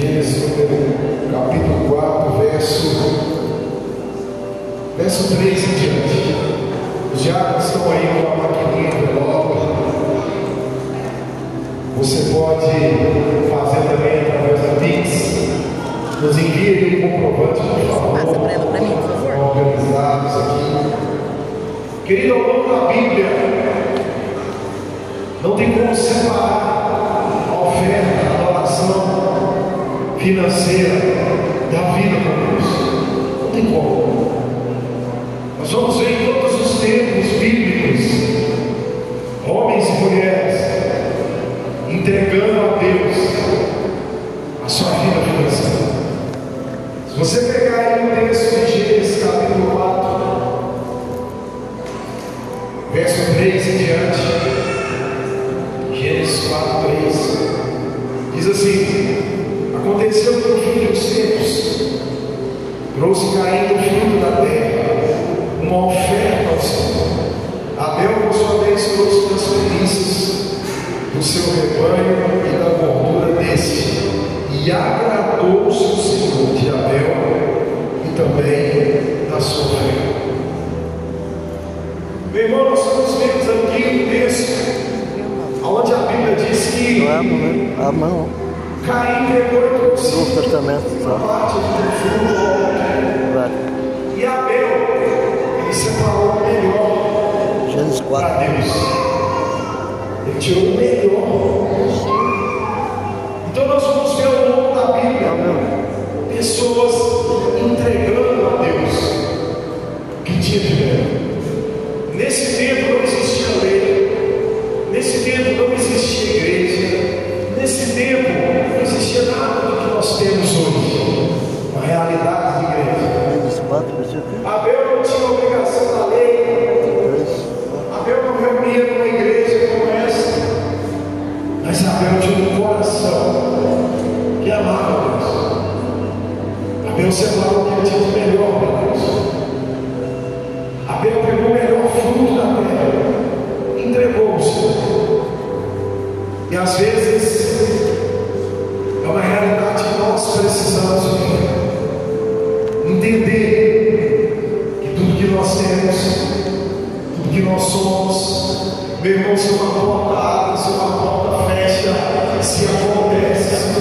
Gênesis capítulo 4, verso, verso 3 em diante. Os diáconos estão aí com a maquininha logo. Você pode fazer também através da Pix. Nos envie um comprovante, por favor. Passa para ela, para mim, por favor. Organizados aqui. Querido, ao longo da Bíblia, não tem como separar financeira da vida com Deus. Não tem como. Nós vamos ver em todos os tempos bíblicos homens e mulheres entregando a Deus a sua vida financeira. Se você pegar aí o texto de Gênesis capítulo 4, verso 3 em diante, Gênesis 4, 3, diz assim: Aconteceu que no fim dos tempos, trouxe Caim do fruto da terra, uma oferta ao Senhor. Abel, por sua vez, trouxe das do seu rebanho e da gordura deste, e agradou-se o Senhor de Abel e também da sua oferta. Meu irmão, nós estamos vendo aqui um texto onde a Bíblia diz que Eu amo, né? A mão. Novo Testamento. do. Vai. E Abel, ele separou o melhor Gênesis 4. para Deus. Ele tirou o melhor. Então nós vamos ver ao longo da Bíblia pessoas entregando O que ele tinha de melhor para Deus. Abel pegou o melhor fruto da terra, entregou o Senhor. E às vezes é uma realidade que nós precisamos. Entender que tudo que nós temos tudo que nós somos. Meu irmão, se uma porta abre, se uma porta fecha, se acontece, se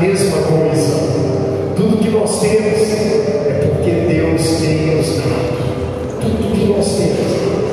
mesma condição. Tudo que nós temos é porque Deus tem nos dado. Tudo que nós temos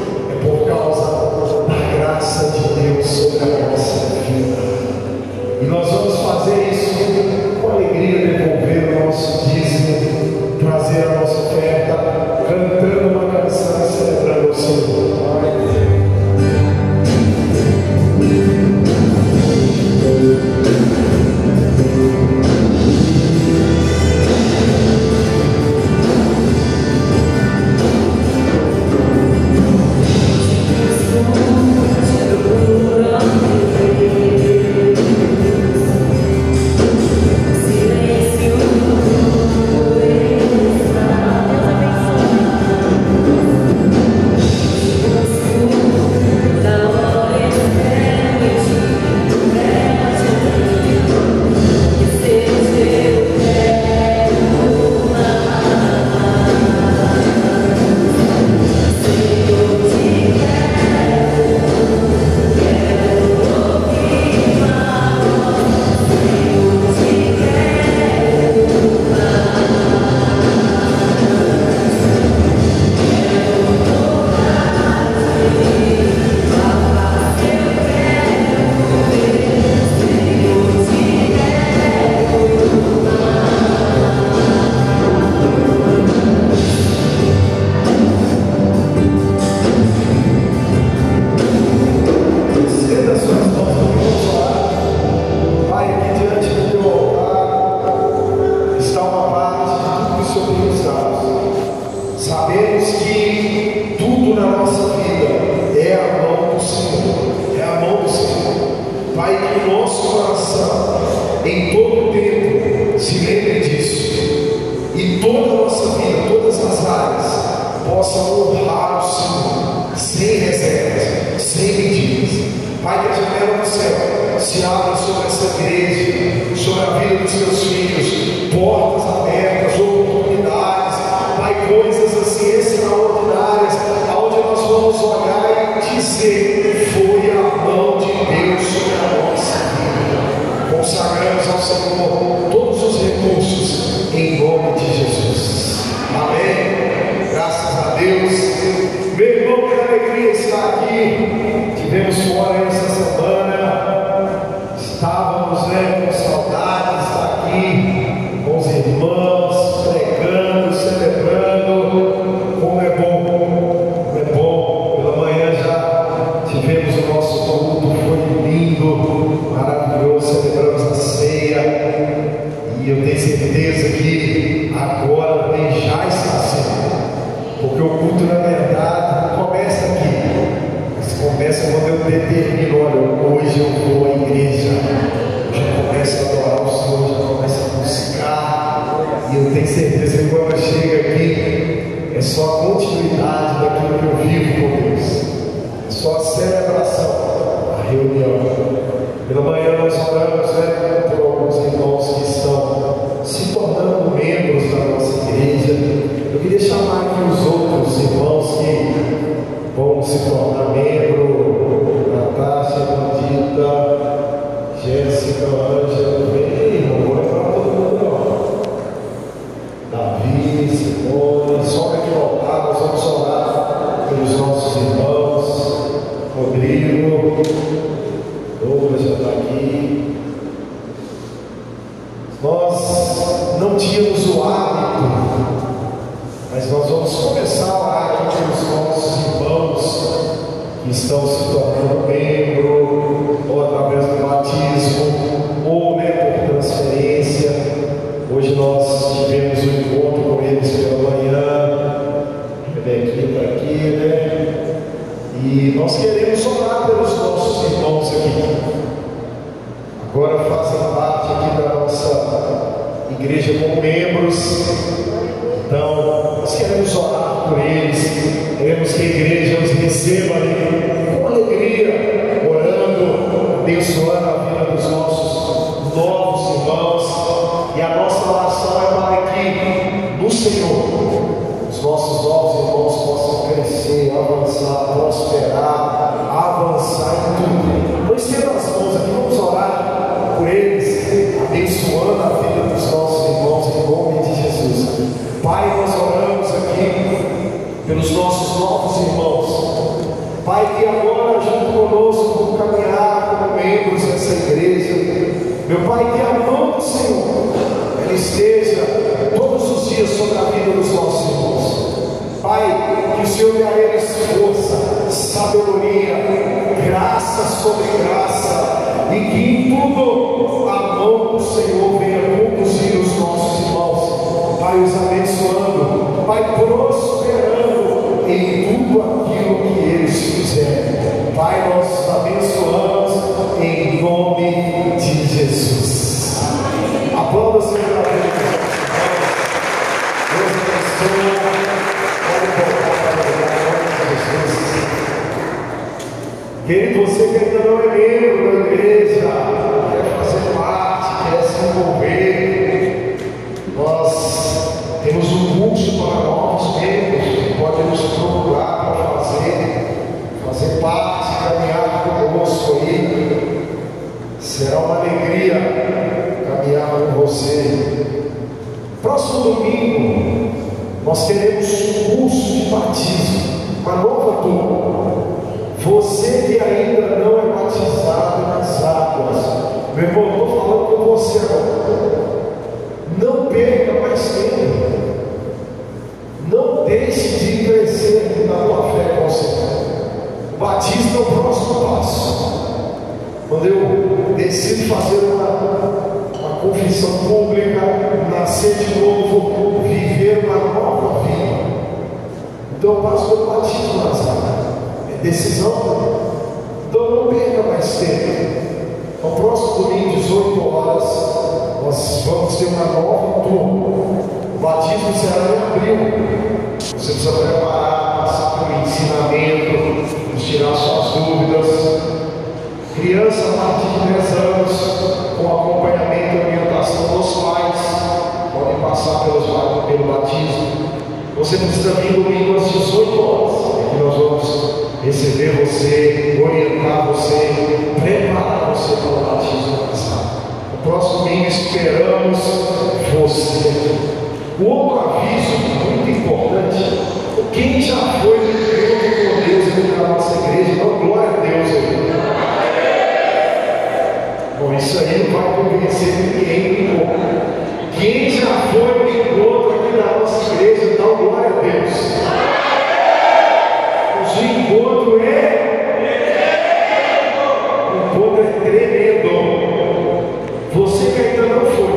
sabemos que tudo na nossa vida é a mão do Senhor, é a mão do Senhor. Pai, que o nosso coração, em todo o tempo, se lembre disso, e toda a nossa vida, todas as áreas, possa honrar o Senhor, sem reservas, sem medidas. Pai, que a janela do céu se abra sobre essa igreja, sobre a vida dos seus filhos, portas abertas, oportunidades tenho certeza que quando eu chego aqui, é só a continuidade daquilo que eu vivo com Deus. É só a celebração, a reunião. Pela manhã nós oramos né, por alguns irmãos que estão se tornando membros da nossa igreja. Eu queria chamar aqui os outros irmãos que vão se tornar membro, Natasha, Bandita, Jéssica, Ângela, estão se tornando membro, abençoando a vida dos nossos novos irmãos. E a nossa oração é para que no Senhor os nossos novos irmãos possam crescer, avançar, prosperar, avançar em tudo. Nós temos as mãos aqui, vamos orar por eles, abençoando a vida dos nossos irmãos em nome de Jesus. Pai, nós oramos aqui pelos nossos novos irmãos. Pai, que agora junto conosco caminhar como membros dessa igreja. Meu Pai, que a mão do Senhor ela esteja todos os dias sobre a vida dos nossos irmãos. Pai, que o Senhor dê a eles força, sabedoria, graça sobre graça, e que em tudo a mão do Senhor temos um curso para novos membros que podem nos decisão. Então não perca mais tempo. 18 horas, nós vamos ter uma nova turma. O batismo será em abril. Você precisa preparar, passar por ensinamento, tirar suas dúvidas. Criança a partir de 10 anos, com acompanhamento e orientação dos pais, podem passar pelos, pelo batismo. Você precisa vir domingo às 18 horas, que nós vamos receber você, orientar você, preparar você para o batismo avançado. No próximo domingo esperamos você. O outro aviso muito importante, quem já foi criado por Deus aqui na nossa igreja, não glória a Deus aí. Bom, isso aí não vai convencer ninguém bom. Quem já foi no encontro aqui na nossa igreja, não glória a Deus. O encontro é o encontro é tremendo. Você que ainda não foi,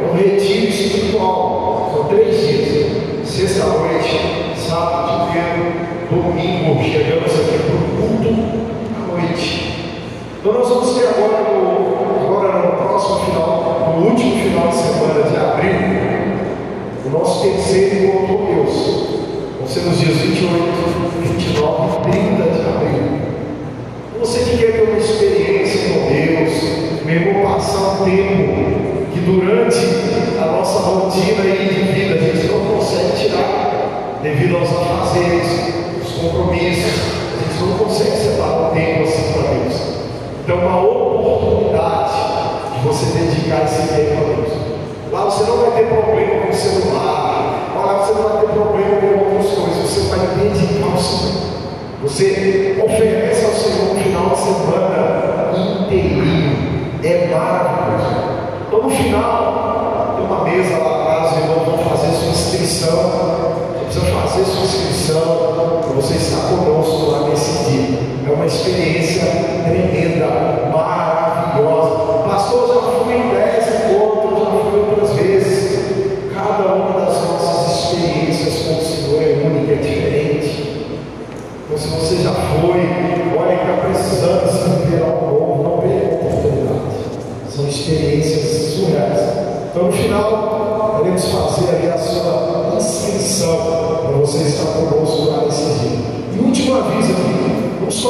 é um retiro espiritual. São três dias. Sexta-noite, sábado, de domingo, chegamos aqui para o culto à noite. Então nós vamos ter agora, no, agora no próximo final, no último final de semana de abril, o nosso terceiro encontro com Deus. Vão ser nos dias 28, 29 e 30 de abril. Você que quer ter uma experiência com Deus, mesmo passar um tempo que durante a nossa rotina aí de vida a gente não consegue tirar, devido aos afazeres, os compromissos, a gente não consegue separar um tempo assim para Deus. Então, uma oportunidade de você dedicar esse tempo a Deus. Lá você não vai ter problema com o celular, lá você não vai ter problema com outras coisas, você vai dedicar ao Senhor. Você oferece ao Senhor um final de semana inteirinho. É maravilhoso. Então no final, tem uma mesa lá atrás, os irmãos vão fazer sua inscrição. Você precisa fazer sua inscrição para você estar conosco lá nesse dia. É uma experiência tremenda,